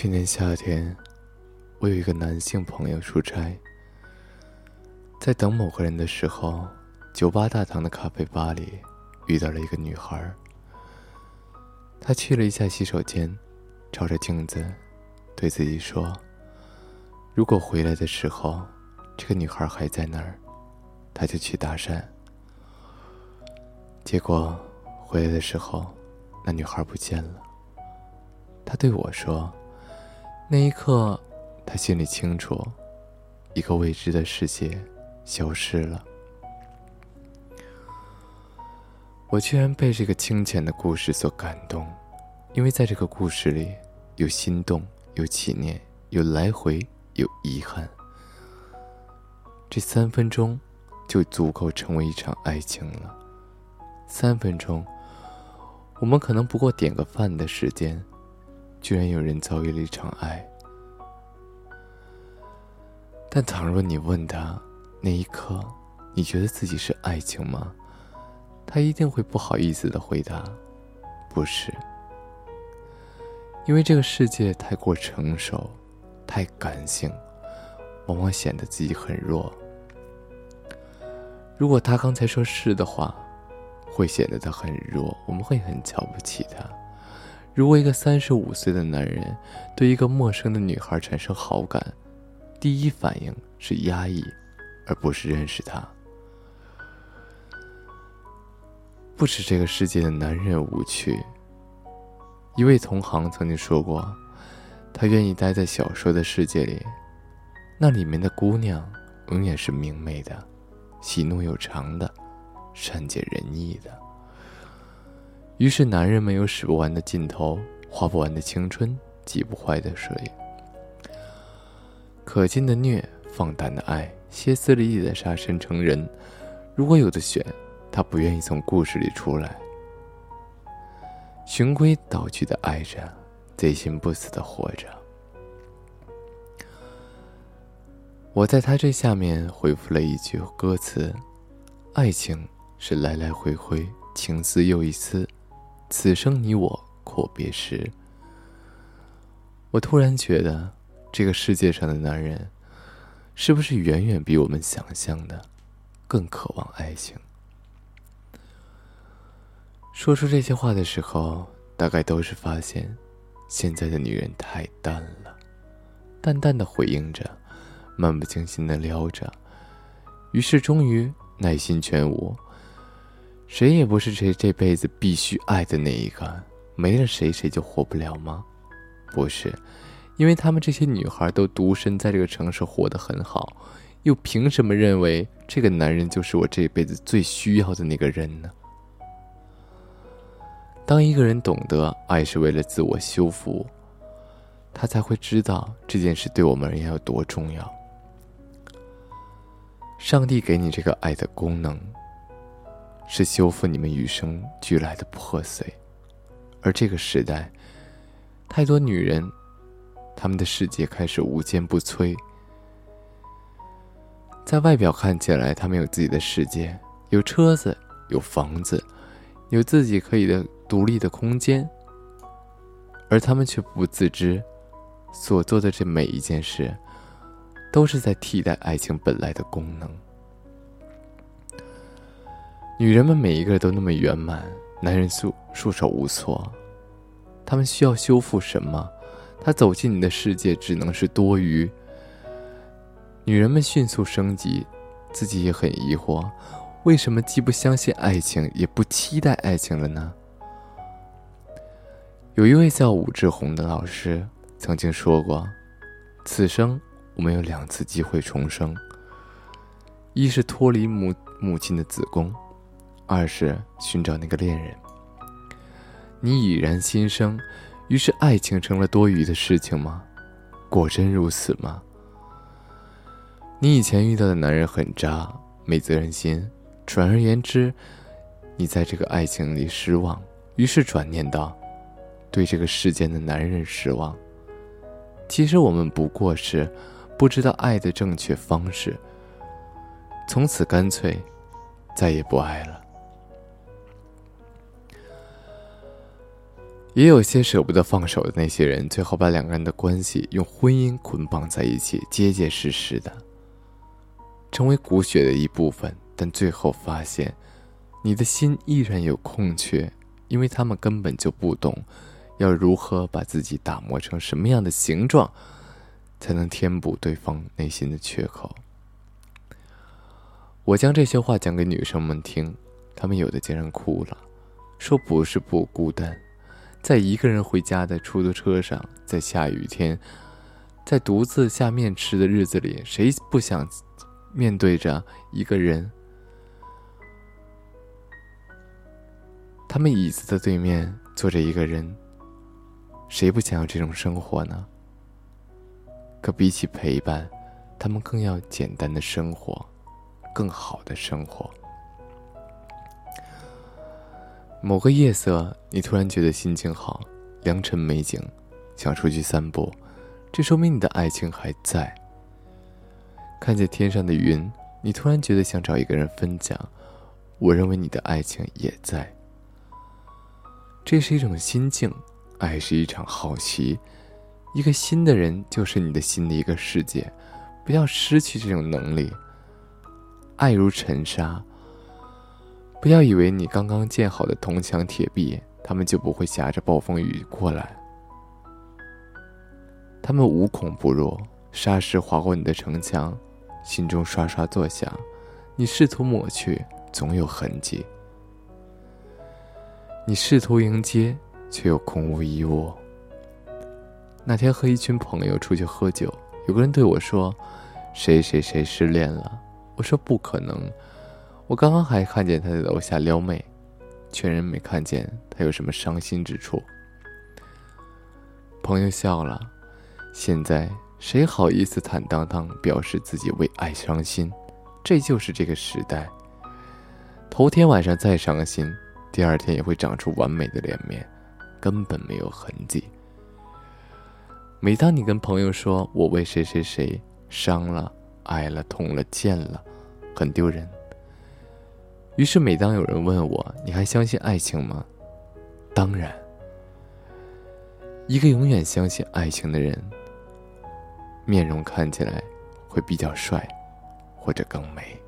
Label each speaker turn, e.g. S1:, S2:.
S1: 去年夏天，我有一个男性朋友出差，在等某个人的时候，酒吧大堂的咖啡吧里遇到了一个女孩。他去了一下洗手间，照着镜子，对自己说：“如果回来的时候，这个女孩还在那儿，他就去搭讪。”结果回来的时候，那女孩不见了。他对我说。那一刻，他心里清楚，一个未知的世界消失了。我居然被这个清浅的故事所感动，因为在这个故事里，有心动，有起念，有来回，有遗憾。这三分钟，就足够成为一场爱情了。三分钟，我们可能不过点个饭的时间。居然有人遭遇了一场爱，但倘若你问他那一刻，你觉得自己是爱情吗？他一定会不好意思的回答：“不是。”因为这个世界太过成熟，太感性，往往显得自己很弱。如果他刚才说是的话，会显得他很弱，我们会很瞧不起他。如果一个三十五岁的男人对一个陌生的女孩产生好感，第一反应是压抑，而不是认识她。不止这个世界的男人无趣。一位同行曾经说过，他愿意待在小说的世界里，那里面的姑娘永远是明媚的，喜怒有常的，善解人意的。于是，男人们有使不完的劲头，花不完的青春，挤不坏的水。可敬的虐，放胆的爱，歇斯底里的杀身成仁。如果有的选，他不愿意从故事里出来。循规蹈矩的爱着，贼心不死的活着。我在他这下面回复了一句歌词：“爱情是来来回回，情丝又一丝。”此生你我阔别时，我突然觉得，这个世界上的男人，是不是远远比我们想象的更渴望爱情？说出这些话的时候，大概都是发现，现在的女人太淡了，淡淡的回应着，漫不经心的撩着，于是终于耐心全无。谁也不是谁这辈子必须爱的那一个，没了谁谁就活不了吗？不是，因为他们这些女孩都独身在这个城市活得很好，又凭什么认为这个男人就是我这辈子最需要的那个人呢？当一个人懂得爱是为了自我修复，他才会知道这件事对我们而言有多重要。上帝给你这个爱的功能。是修复你们与生俱来的破碎，而这个时代，太多女人，她们的世界开始无坚不摧。在外表看起来，她们有自己的世界，有车子，有房子，有自己可以的独立的空间，而她们却不自知，所做的这每一件事，都是在替代爱情本来的功能。女人们每一个都那么圆满，男人束束手无措。他们需要修复什么？他走进你的世界只能是多余。女人们迅速升级，自己也很疑惑，为什么既不相信爱情，也不期待爱情了呢？有一位叫武志红的老师曾经说过：“此生我们有两次机会重生，一是脱离母母亲的子宫。”二是寻找那个恋人，你已然心生，于是爱情成了多余的事情吗？果真如此吗？你以前遇到的男人很渣，没责任心，转而言之，你在这个爱情里失望，于是转念道，对这个世间的男人失望。其实我们不过是不知道爱的正确方式，从此干脆再也不爱了。也有些舍不得放手的那些人，最后把两个人的关系用婚姻捆绑在一起，结结实实的，成为骨血的一部分。但最后发现，你的心依然有空缺，因为他们根本就不懂，要如何把自己打磨成什么样的形状，才能填补对方内心的缺口。我将这些话讲给女生们听，她们有的竟然哭了，说不是不孤单。在一个人回家的出租车上，在下雨天，在独自下面吃的日子里，谁不想面对着一个人？他们椅子的对面坐着一个人，谁不想要这种生活呢？可比起陪伴，他们更要简单的生活，更好的生活。某个夜色，你突然觉得心情好，良辰美景，想出去散步，这说明你的爱情还在。看见天上的云，你突然觉得想找一个人分享，我认为你的爱情也在。这是一种心境，爱是一场好奇，一个新的人就是你的新的一个世界，不要失去这种能力。爱如尘沙。不要以为你刚刚建好的铜墙铁壁，他们就不会夹着暴风雨过来。他们无孔不入，沙石划过你的城墙，心中刷刷作响。你试图抹去，总有痕迹；你试图迎接，却又空无一物。那天和一群朋友出去喝酒，有个人对我说：“谁谁谁失恋了。”我说：“不可能。”我刚刚还看见他在楼下撩妹，全然没看见他有什么伤心之处。朋友笑了，现在谁好意思坦荡荡表示自己为爱伤心？这就是这个时代。头天晚上再伤心，第二天也会长出完美的脸面，根本没有痕迹。每当你跟朋友说我为谁谁谁伤了、爱了、痛了、贱了，很丢人。于是，每当有人问我：“你还相信爱情吗？”当然。一个永远相信爱情的人，面容看起来会比较帅，或者更美。